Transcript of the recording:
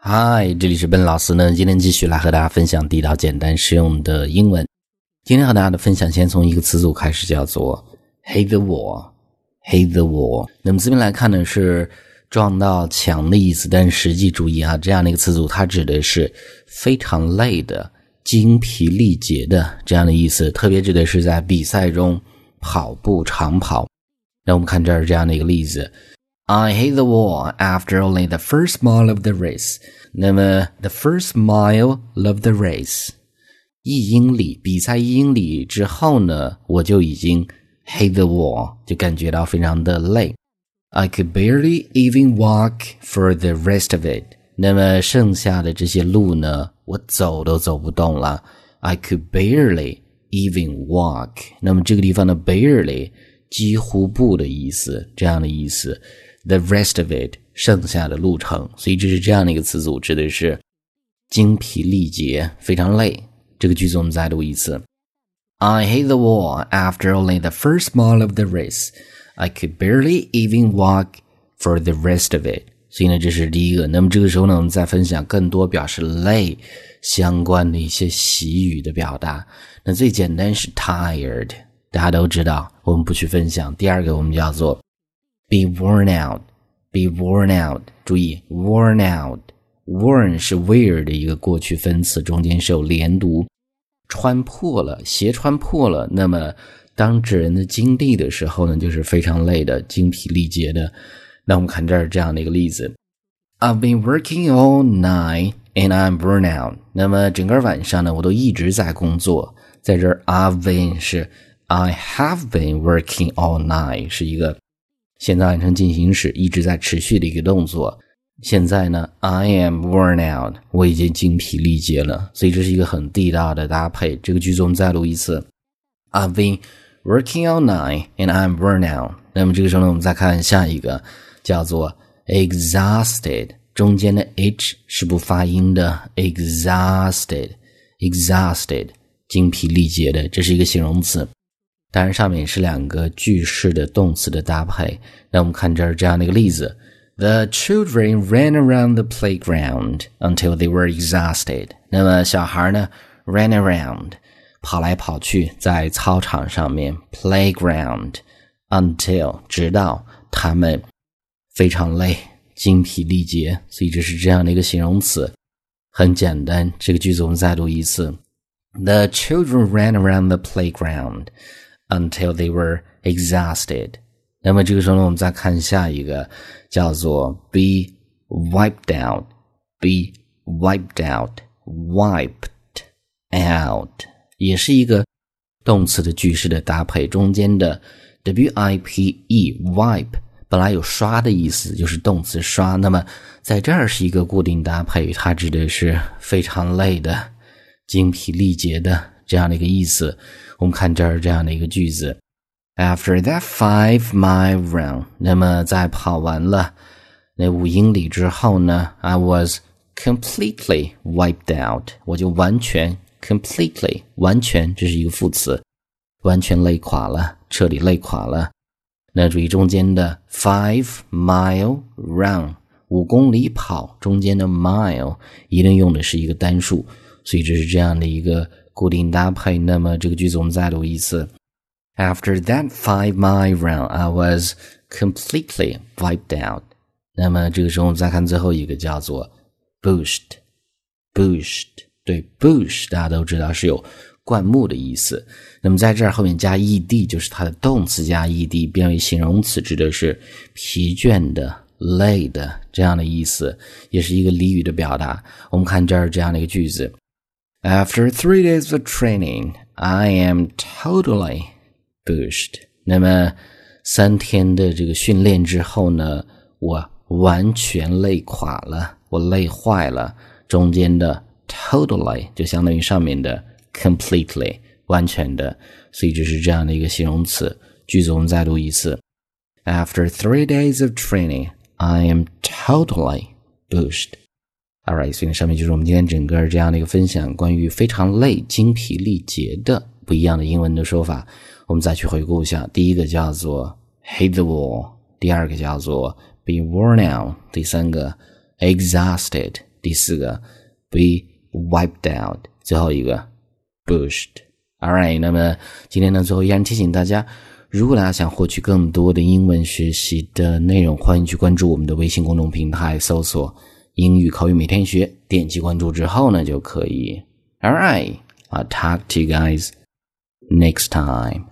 嗨，这里是笨老师呢。今天继续来和大家分享地道、简单、实用的英文。今天和大家的分享先从一个词组开始，叫做 “hit the wall”，“hit the wall”。那么这边来看呢，是撞到墙的意思，但实际注意啊，这样的一个词组，它指的是非常累的、精疲力竭的这样的意思，特别指的是在比赛中跑步长跑。那我们看这儿这样的一个例子。I hit the wall after only the first mile of the race。那么，the first mile of the race，一英里比赛一英里之后呢，我就已经 hit the wall，就感觉到非常的累。I could barely even walk for the rest of it。那么剩下的这些路呢，我走都走不动了。I could barely even walk。那么这个地方的 barely 几乎不的意思，这样的意思。 The rest of it，剩下的路程，所以这是这样的一个词组，指的是精疲力竭，非常累。这个句子我们再读一次：I hit the wall after only the first mile of the race. I could barely even walk for the rest of it. 所以呢，这是第一个。那么这个时候呢，我们再分享更多表示累相关的一些习语的表达。那最简单是 tired，大家都知道，我们不去分享。第二个我们叫做。be worn out, be worn out。注意，worn out，worn 是 wear 的一个过去分词，中间是有连读。穿破了，鞋穿破了。那么，当指人的经历的时候呢，就是非常累的，精疲力竭的。那我们看这儿这样的一个例子：I've been working all night and I'm burn out。那么整个晚上呢，我都一直在工作。在这儿，I've been 是 I have been working all night，是一个。 现在完成进行时，一直在持续的一个动作。现在呢，I am worn out，我已经精疲力竭了。所以这是一个很地道的搭配。这个句子我们再录一次：I've been working all night and I'm worn out。那么这个时候呢，我们再看下一个，叫做 exhausted，中间的 h 是不发音的，exhausted，exhausted，精疲力竭的，这是一个形容词。当然，上面是两个句式的动词的搭配。那我们看这儿这样的一个例子：The children ran around the playground until they were exhausted。那么小孩呢，ran around，跑来跑去，在操场上面，playground until，直到他们非常累，精疲力竭。所以这是这样的一个形容词，很简单。这个句子我们再读一次：The children ran around the playground。Until they were exhausted。那么这个时候呢，我们再看下一个，叫做 be wiped out。be wiped out，wiped out 也是一个动词的句式的搭配，中间的 w i p e wipe 本来有刷的意思，就是动词刷。那么在这儿是一个固定搭配，它指的是非常累的、精疲力竭的这样的一个意思。我们看这儿这样的一个句子：After that five mile run，那么在跑完了那五英里之后呢，I was completely wiped out，我就完全 completely 完全这是一个副词，完全累垮了，彻底累垮了。那注意中间的 five mile run，五公里跑，中间的 mile 一定用的是一个单数，所以这是这样的一个。固定搭配。那么这个句子我们再读一次：After that five-mile run, I was completely wiped out。那么这个时候我们再看最后一个，叫做 bushed。bushed 对 bush 大家都知道是有灌木的意思。那么在这儿后面加 ed 就是它的动词加 ed 变为形容词，指的是疲倦的、累的这样的意思，也是一个俚语的表达。我们看这儿这样的一个句子。After three days of training, I am totally bushed。那么三天的这个训练之后呢，我完全累垮了，我累坏了。中间的 totally 就相当于上面的 completely 完全的，所以这是这样的一个形容词。句子我们再读一次：After three days of training, I am totally bushed。 All right，所以呢，上面就是我们今天整个这样的一个分享，关于非常累、精疲力竭的不一样的英文的说法。我们再去回顾一下，第一个叫做 hit the wall，第二个叫做 be worn out，第三个 exhausted，第四个 be wiped out，最后一个 bushed。All right，那么今天呢，最后依然提醒大家。如果大家想获取更多的英文学习的内容，欢迎去关注我们的微信公众平台，搜索英语口语每天学，点击关注之后呢，就可以。All right, I talk to you guys next time.